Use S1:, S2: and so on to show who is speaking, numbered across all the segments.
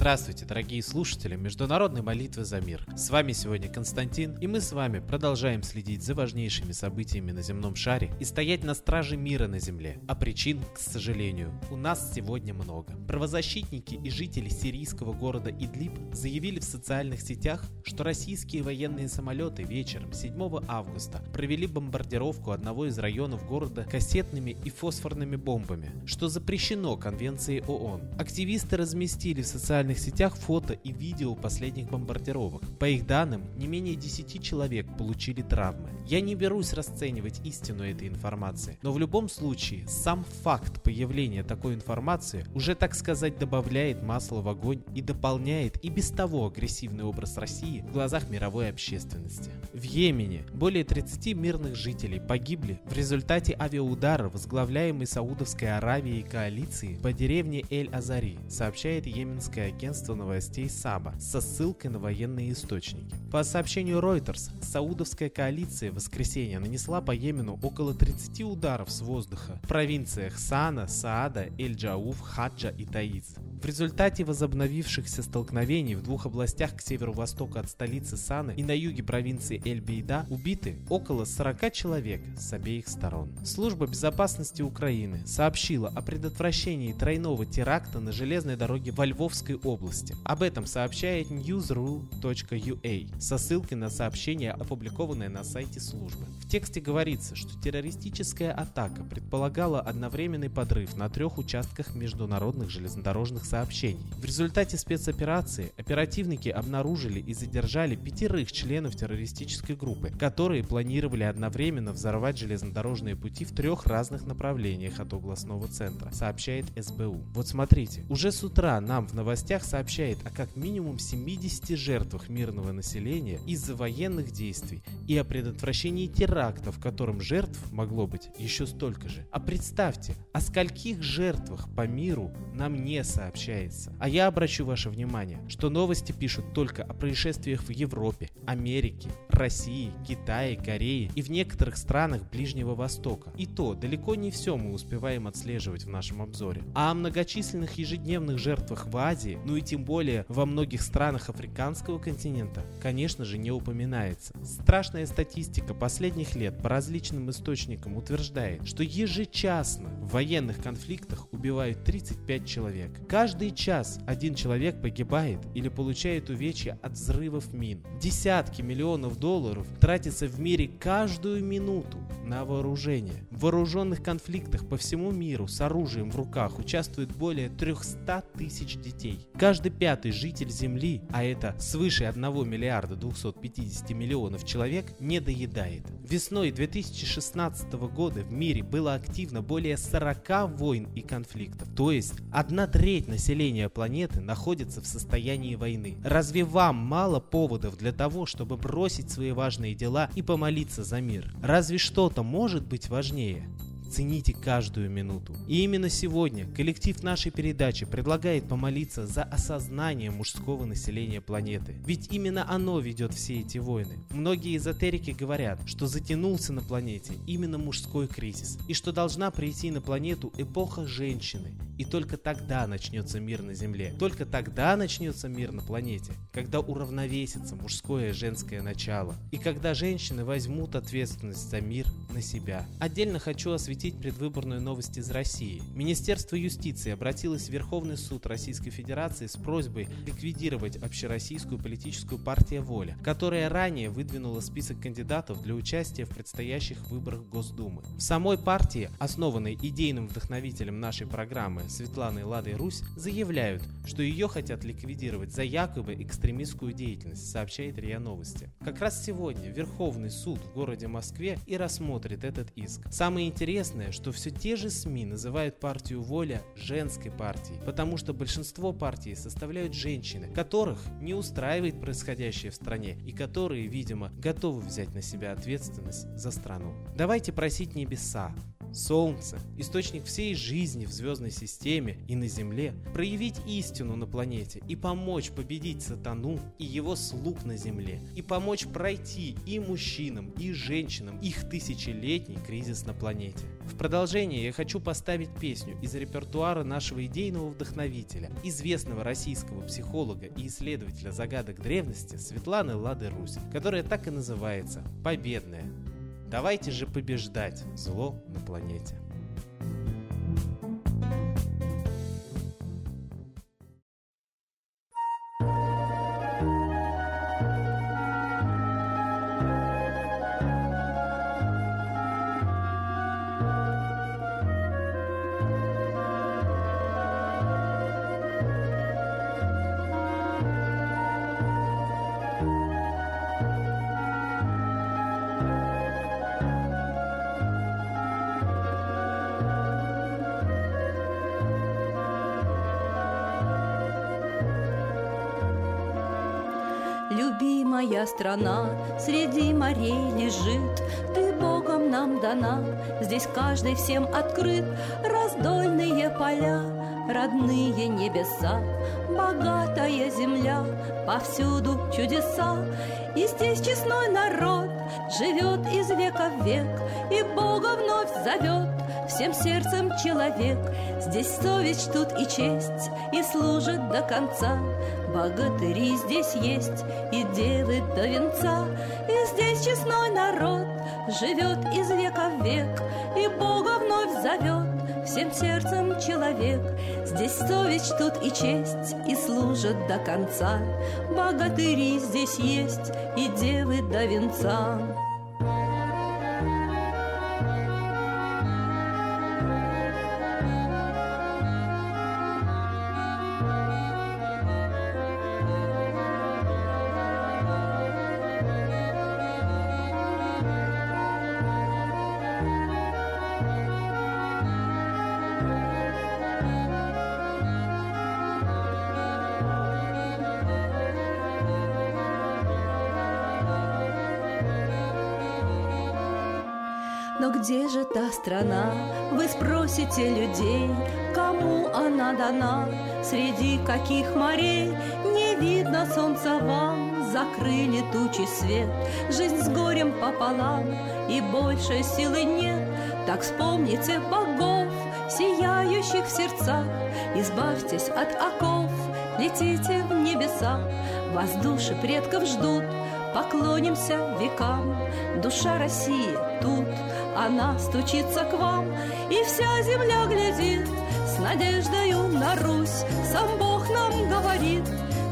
S1: Здравствуйте, дорогие слушатели Международной молитвы за мир. С вами сегодня Константин, и мы с вами продолжаем следить за важнейшими событиями на земном шаре и стоять на страже мира на земле. А причин, к сожалению, у нас сегодня много. Правозащитники и жители сирийского города Идлиб заявили в социальных сетях, что российские военные самолеты вечером 7 августа провели бомбардировку одного из районов города кассетными и фосфорными бомбами, что запрещено Конвенцией ООН. Активисты разместили в социальных социальных сетях фото и видео последних бомбардировок. По их данным, не менее 10 человек получили травмы. Я не берусь расценивать истину этой информации, но в любом случае сам факт появления такой информации уже, так сказать, добавляет масло в огонь и дополняет и без того агрессивный образ России в глазах мировой общественности. В Йемене более 30 мирных жителей погибли в результате авиаудара, возглавляемой Саудовской Аравией коалиции по деревне Эль-Азари, сообщает Йеменское агентство новостей Саба со ссылкой на военные источники. По сообщению Reuters, Саудовская коалиция в воскресенье нанесла по Йемену около 30 ударов с воздуха в провинциях Сана, Саада, Эль-Джауф, Хаджа и Таиз. В результате возобновившихся столкновений в двух областях к северо-востоку от столицы Саны и на юге провинции Эль-Бейда убиты около 40 человек с обеих сторон. Служба безопасности Украины сообщила о предотвращении тройного теракта на железной дороге во Львовской области. Об этом сообщает newsru.ua со ссылкой на сообщение, опубликованное на сайте службы. В тексте говорится, что террористическая атака предполагала одновременный подрыв на трех участках международных железнодорожных сообщений. В результате спецоперации оперативники обнаружили и задержали пятерых членов террористической группы, которые планировали одновременно взорвать железнодорожные пути в трех разных направлениях от областного центра, сообщает СБУ. Вот смотрите, уже с утра нам в новостях сообщает о как минимум 70 жертвах мирного населения из-за военных действий и о предотвращении терактов, в котором жертв могло быть еще столько же. А представьте, о скольких жертвах по миру нам не сообщается. А я обращу ваше внимание, что новости пишут только о происшествиях в Европе, Америке, России, Китае, Корее и в некоторых странах Ближнего Востока. И то далеко не все мы успеваем отслеживать в нашем обзоре. А о многочисленных ежедневных жертвах в Азии, ну и тем более во многих странах африканского континента, конечно же, не упоминается. Страшная статистика последних лет по различным источникам утверждает, что ежечасно в военных конфликтах убивают 35 человек. Каждый час один человек погибает или получает увечья от взрывов мин. Десятки миллионов долларов тратятся в мире каждую минуту на вооружение. В вооруженных конфликтах по всему миру с оружием в руках участвует более 300 тысяч детей. Каждый пятый житель Земли, а это свыше 1 миллиарда 250 миллионов человек, не доедает. Весной 2016 года в мире было активно более 40 войн и конфликтов. То есть одна треть населения планеты находится в состоянии войны. Разве вам мало поводов для того, чтобы бросить свои важные дела и помолиться за мир? Разве что-то может быть важнее? Цените каждую минуту. И именно сегодня коллектив нашей передачи предлагает помолиться за осознание мужского населения планеты. Ведь именно оно ведет все эти войны. Многие эзотерики говорят, что затянулся на планете именно мужской кризис, и что должна прийти на планету эпоха женщины, и только тогда начнется мир на Земле. Только тогда начнется мир на планете, когда уравновесится мужское и женское начало, и когда женщины возьмут ответственность за мир на себя. Отдельно хочу осветить осветить предвыборную новость из России. Министерство юстиции обратилось в Верховный суд Российской Федерации с просьбой ликвидировать общероссийскую политическую партию «Воля», которая ранее выдвинула список кандидатов для участия в предстоящих выборах Госдумы. В самой партии, основанной идейным вдохновителем нашей программы Светланой Ладой Русь, заявляют, что ее хотят ликвидировать за якобы экстремистскую деятельность, сообщает РИА Новости. Как раз сегодня Верховный суд в городе Москве и рассмотрит этот иск. Самое интересное Интересное, что все те же СМИ называют партию Воля женской партией, потому что большинство партий составляют женщины, которых не устраивает происходящее в стране и которые, видимо, готовы взять на себя ответственность за страну. Давайте просить небеса, Солнце, источник всей жизни в звездной системе и на Земле, проявить истину на планете и помочь победить сатану и его слуг на Земле, и помочь пройти и мужчинам, и женщинам их тысячелетний кризис на планете. В продолжение я хочу поставить песню из репертуара нашего идейного вдохновителя, известного российского психолога и исследователя загадок древности Светланы Лады Русь, которая так и называется «Победная». Давайте же побеждать зло на планете.
S2: Любимая страна. Среди морей лежит, Ты Богом нам дана, здесь каждый всем открыт, Раздольные поля, родные небеса, Богатая земля, повсюду чудеса, И здесь честной народ живет из века в век, И Бога вновь зовет всем сердцем человек. Здесь совесть тут и честь, и служит до конца, Богатыри здесь есть и девы до венца, И здесь честной народ живет из века в век, И Бога вновь зовет всем сердцем человек. Здесь совесть тут и честь, и служат до конца, Богатыри здесь есть и девы до венца. Но где же та страна, вы спросите людей, Кому она дана, среди каких морей Не видно солнца вам, закрыли тучи свет Жизнь с горем пополам, и больше силы нет Так вспомните богов, сияющих в сердцах. Избавьтесь от оков, летите в небеса. Вас души предков ждут, поклонимся векам Душа России тут, она стучится к вам, и вся земля глядит с надеждою на Русь. Сам Бог нам говорит,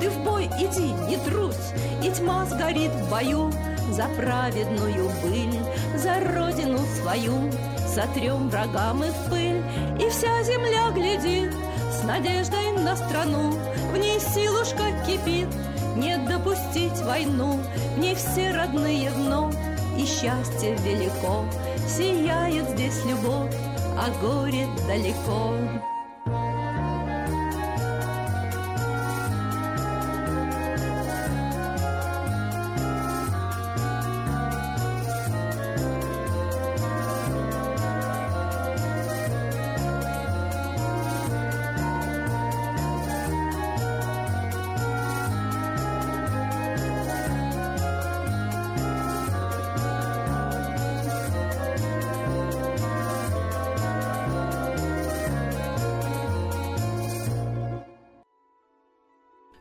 S2: ты в бой иди, не трусь, и тьма сгорит в бою за праведную быль, за родину свою. Сотрем врагам и в пыль, и вся земля глядит с надеждой на страну. В ней силушка кипит, не допустить войну, не все родные вновь, и счастье велико. Сияет здесь любовь, а горе далеко.